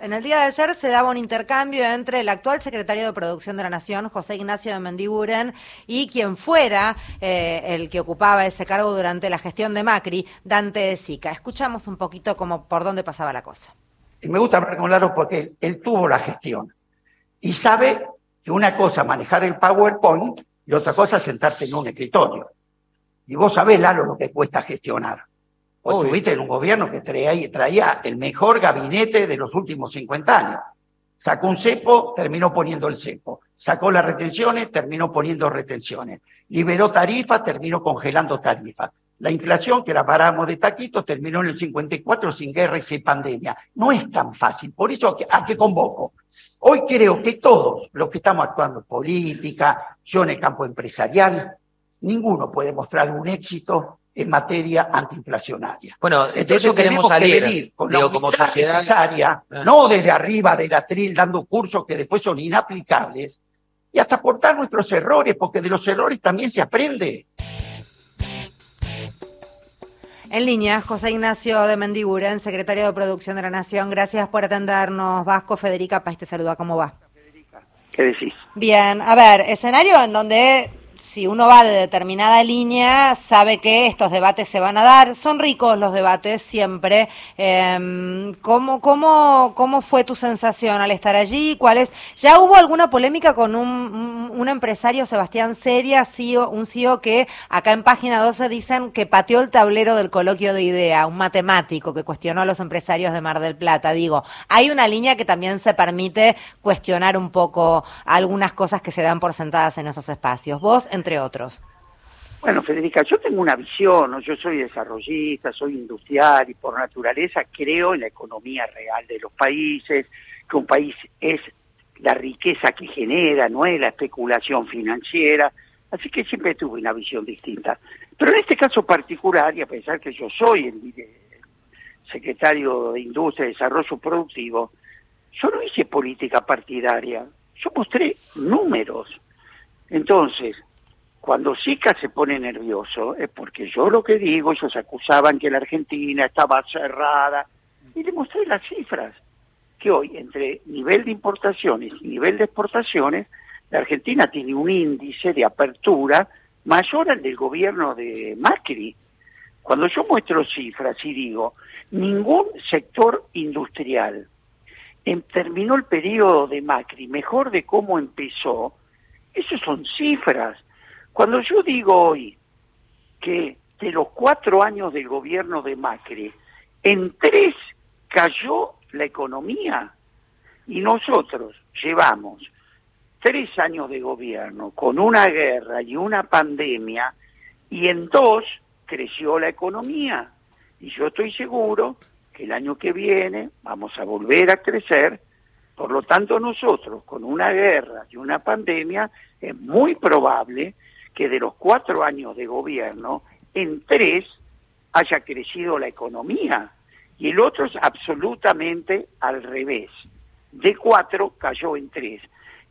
En el día de ayer se daba un intercambio entre el actual secretario de Producción de la Nación, José Ignacio de Mendiguren, y quien fuera eh, el que ocupaba ese cargo durante la gestión de Macri, Dante Sica. Escuchamos un poquito como por dónde pasaba la cosa. Me gusta hablar con Lalo porque él, él tuvo la gestión y sabe que una cosa es manejar el PowerPoint y otra cosa es sentarte en un escritorio. Y vos sabés, Lalo, lo que cuesta gestionar. Vos estuviste en un gobierno que traía, traía el mejor gabinete de los últimos 50 años. Sacó un cepo, terminó poniendo el cepo. Sacó las retenciones, terminó poniendo retenciones. Liberó tarifas, terminó congelando tarifas. La inflación, que la paramos de taquito, terminó en el 54 sin guerra y sin pandemia. No es tan fácil. Por eso, ¿a qué convoco? Hoy creo que todos los que estamos actuando en política, yo en el campo empresarial, ninguno puede mostrar un éxito en materia antiinflacionaria. Bueno, de eso queremos salir, que con la como sociedad necesaria, ah. no desde arriba del atril dando cursos que después son inaplicables, y hasta aportar nuestros errores, porque de los errores también se aprende. En línea, José Ignacio de Mendiguren, secretario de Producción de la Nación. Gracias por atendernos. Vasco, Federica Paz te saluda. ¿Cómo va? Federica, ¿qué decís? Bien, a ver, escenario en donde si uno va de determinada línea, sabe que estos debates se van a dar. Son ricos los debates siempre. Eh, ¿cómo, cómo, cómo fue tu sensación al estar allí? ¿Cuál es? ¿Ya hubo alguna polémica con un, un, empresario, Sebastián Seria, CEO, un CEO que acá en página 12 dicen que pateó el tablero del coloquio de idea, un matemático que cuestionó a los empresarios de Mar del Plata? Digo, hay una línea que también se permite cuestionar un poco algunas cosas que se dan por sentadas en esos espacios. Vos, entre otros? Bueno, Federica, yo tengo una visión, yo soy desarrollista, soy industrial y por naturaleza creo en la economía real de los países, que un país es la riqueza que genera, no es la especulación financiera, así que siempre tuve una visión distinta. Pero en este caso particular, y a pesar que yo soy el, secretario de Industria y Desarrollo Productivo, yo no hice política partidaria, yo mostré números. Entonces, cuando Sica se pone nervioso es porque yo lo que digo, ellos acusaban que la Argentina estaba cerrada y le mostré las cifras, que hoy entre nivel de importaciones y nivel de exportaciones, la Argentina tiene un índice de apertura mayor al del gobierno de Macri. Cuando yo muestro cifras y digo, ningún sector industrial terminó el periodo de Macri mejor de cómo empezó, eso son cifras cuando yo digo hoy que de los cuatro años del gobierno de Macri, en tres cayó la economía y nosotros llevamos tres años de gobierno con una guerra y una pandemia y en dos creció la economía. Y yo estoy seguro que el año que viene vamos a volver a crecer. Por lo tanto, nosotros con una guerra y una pandemia es muy probable que de los cuatro años de gobierno, en tres haya crecido la economía y el otro es absolutamente al revés. De cuatro cayó en tres.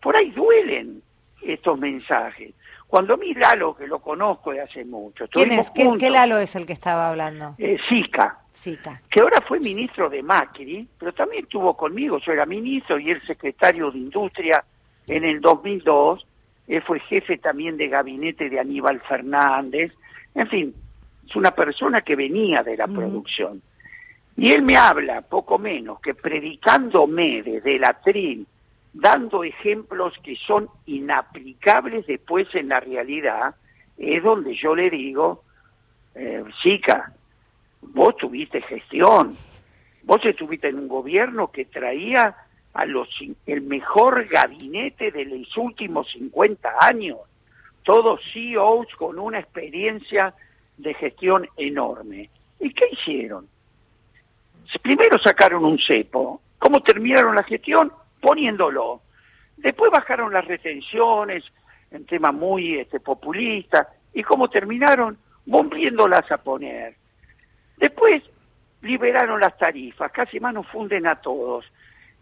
Por ahí duelen estos mensajes. Cuando mí Lalo, que lo conozco de hace mucho. ¿Quién es? ¿Qué, Lalo es el que estaba hablando? Eh, Sica. Que ahora fue ministro de Macri, pero también estuvo conmigo. Yo era ministro y el secretario de Industria en el 2002 él fue jefe también de gabinete de Aníbal Fernández, en fin, es una persona que venía de la producción. Y él me habla, poco menos, que predicándome desde la atril, dando ejemplos que son inaplicables después en la realidad, es donde yo le digo, eh, chica, vos tuviste gestión, vos estuviste en un gobierno que traía a los, el mejor gabinete de los últimos 50 años, todos CEOs con una experiencia de gestión enorme. ¿Y qué hicieron? Primero sacaron un cepo. ¿Cómo terminaron la gestión? Poniéndolo. Después bajaron las retenciones, en tema muy este, populista. ¿Y cómo terminaron? Volviéndolas a poner. Después liberaron las tarifas, casi más funden a todos.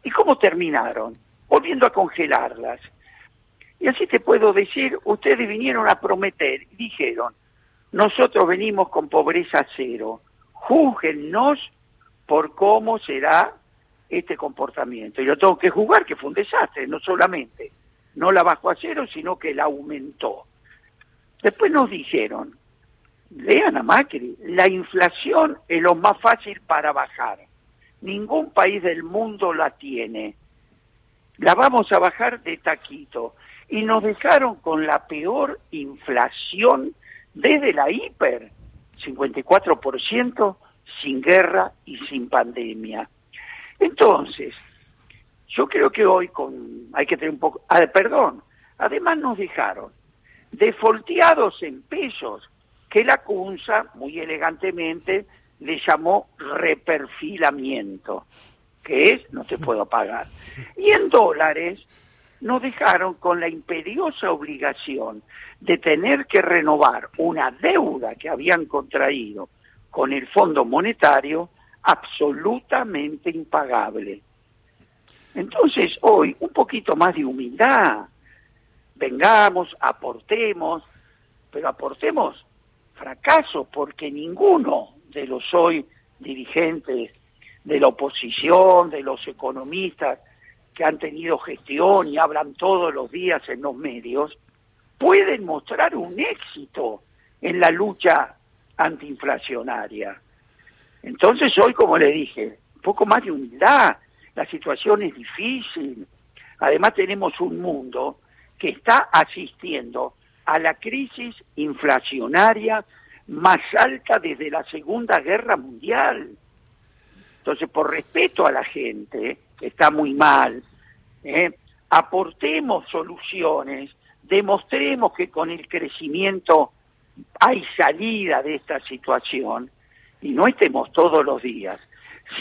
¿Y cómo terminaron? Volviendo a congelarlas. Y así te puedo decir, ustedes vinieron a prometer y dijeron, nosotros venimos con pobreza cero, júzguennos por cómo será este comportamiento. Y yo tengo que jugar que fue un desastre, no solamente no la bajó a cero, sino que la aumentó. Después nos dijeron, lean a Macri, la inflación es lo más fácil para bajar. Ningún país del mundo la tiene. La vamos a bajar de taquito. Y nos dejaron con la peor inflación desde la hiper, 54% sin guerra y sin pandemia. Entonces, yo creo que hoy con hay que tener un poco, ah, perdón, además nos dejaron defolteados en pesos, que la CUNSA muy elegantemente le llamó reperfilamiento, que es no te puedo pagar. Y en dólares nos dejaron con la imperiosa obligación de tener que renovar una deuda que habían contraído con el Fondo Monetario absolutamente impagable. Entonces hoy un poquito más de humildad, vengamos, aportemos, pero aportemos fracaso porque ninguno de los hoy dirigentes de la oposición, de los economistas que han tenido gestión y hablan todos los días en los medios, pueden mostrar un éxito en la lucha antiinflacionaria. Entonces hoy, como le dije, un poco más de humildad, la situación es difícil. Además tenemos un mundo que está asistiendo a la crisis inflacionaria más alta desde la Segunda Guerra Mundial. Entonces, por respeto a la gente, que está muy mal, ¿eh? aportemos soluciones, demostremos que con el crecimiento hay salida de esta situación y no estemos todos los días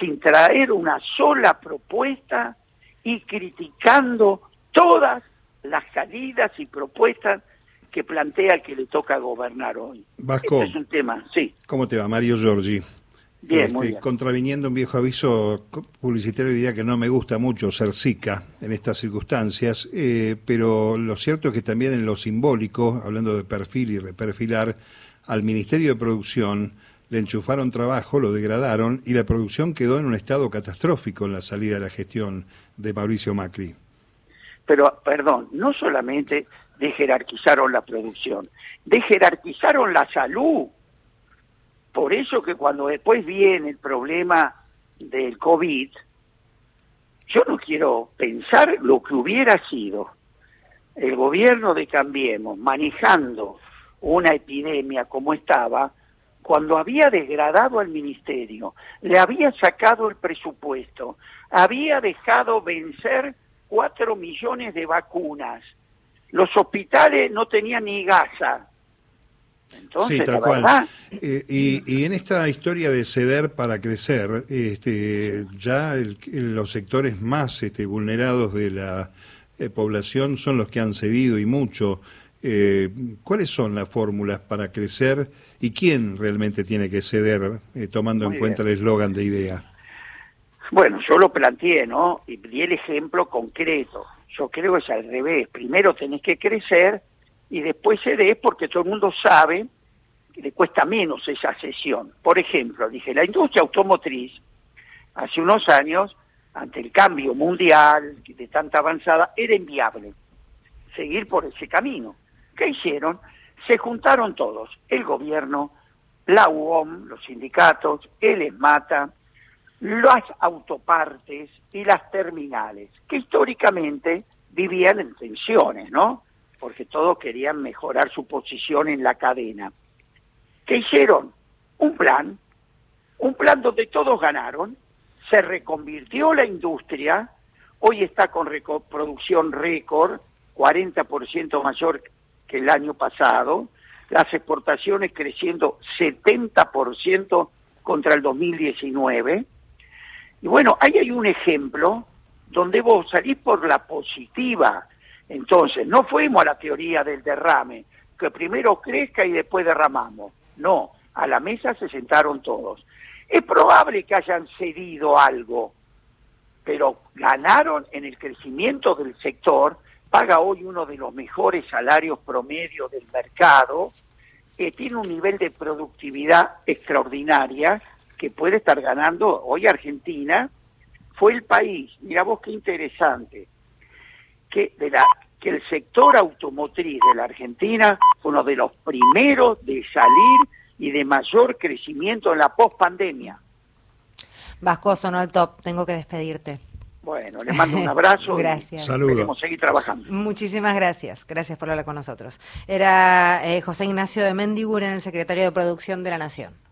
sin traer una sola propuesta y criticando todas las salidas y propuestas que plantea el que le toca gobernar hoy. Vasco, este es un tema, sí. ¿Cómo te va? Mario Giorgi. Bien, muy este, Contraviniendo un viejo aviso publicitario, diría que no me gusta mucho ser SICA en estas circunstancias, eh, pero lo cierto es que también en lo simbólico, hablando de perfil y reperfilar, al Ministerio de Producción le enchufaron trabajo, lo degradaron y la producción quedó en un estado catastrófico en la salida de la gestión de Mauricio Macri. Pero, perdón, no solamente jerarquizaron la producción, jerarquizaron la salud. Por eso que cuando después viene el problema del COVID, yo no quiero pensar lo que hubiera sido el gobierno de Cambiemos manejando una epidemia como estaba, cuando había degradado al ministerio, le había sacado el presupuesto, había dejado vencer cuatro millones de vacunas, los hospitales no tenían ni gasa. Entonces, sí, tal cual. Eh, y, en esta historia de ceder para crecer, este, ya los sectores más este, vulnerados de la eh, población son los que han cedido y mucho. Eh, ¿Cuáles son las fórmulas para crecer y quién realmente tiene que ceder, tomando en cuenta el eslogan de IDEA? Bueno, yo lo planteé, ¿no? Y di el ejemplo concreto. Yo creo que es al revés. Primero tenés que crecer y después cedés porque todo el mundo sabe que le cuesta menos esa sesión. Por ejemplo, dije, la industria automotriz hace unos años, ante el cambio mundial de tanta avanzada, era inviable seguir por ese camino. ¿Qué hicieron? Se juntaron todos, el gobierno, la UOM, los sindicatos, el ESMATA, las autopartes y las terminales, que históricamente vivían en tensiones, ¿no? Porque todos querían mejorar su posición en la cadena. ¿Qué hicieron? Un plan, un plan donde todos ganaron, se reconvirtió la industria, hoy está con producción récord, 40% mayor que el año pasado, las exportaciones creciendo 70% contra el 2019, y bueno, ahí hay un ejemplo donde vos salís por la positiva. Entonces, no fuimos a la teoría del derrame, que primero crezca y después derramamos. No, a la mesa se sentaron todos. Es probable que hayan cedido algo, pero ganaron en el crecimiento del sector, paga hoy uno de los mejores salarios promedio del mercado, que tiene un nivel de productividad extraordinaria que puede estar ganando hoy Argentina fue el país, mira vos qué interesante, que, de la, que el sector automotriz de la Argentina fue uno de los primeros de salir y de mayor crecimiento en la pospandemia. Vasco, sonó al top, tengo que despedirte. Bueno, le mando un abrazo. gracias. Saludos. seguir trabajando. Muchísimas gracias. Gracias por hablar con nosotros. Era eh, José Ignacio de Mendiguren, el secretario de Producción de la Nación.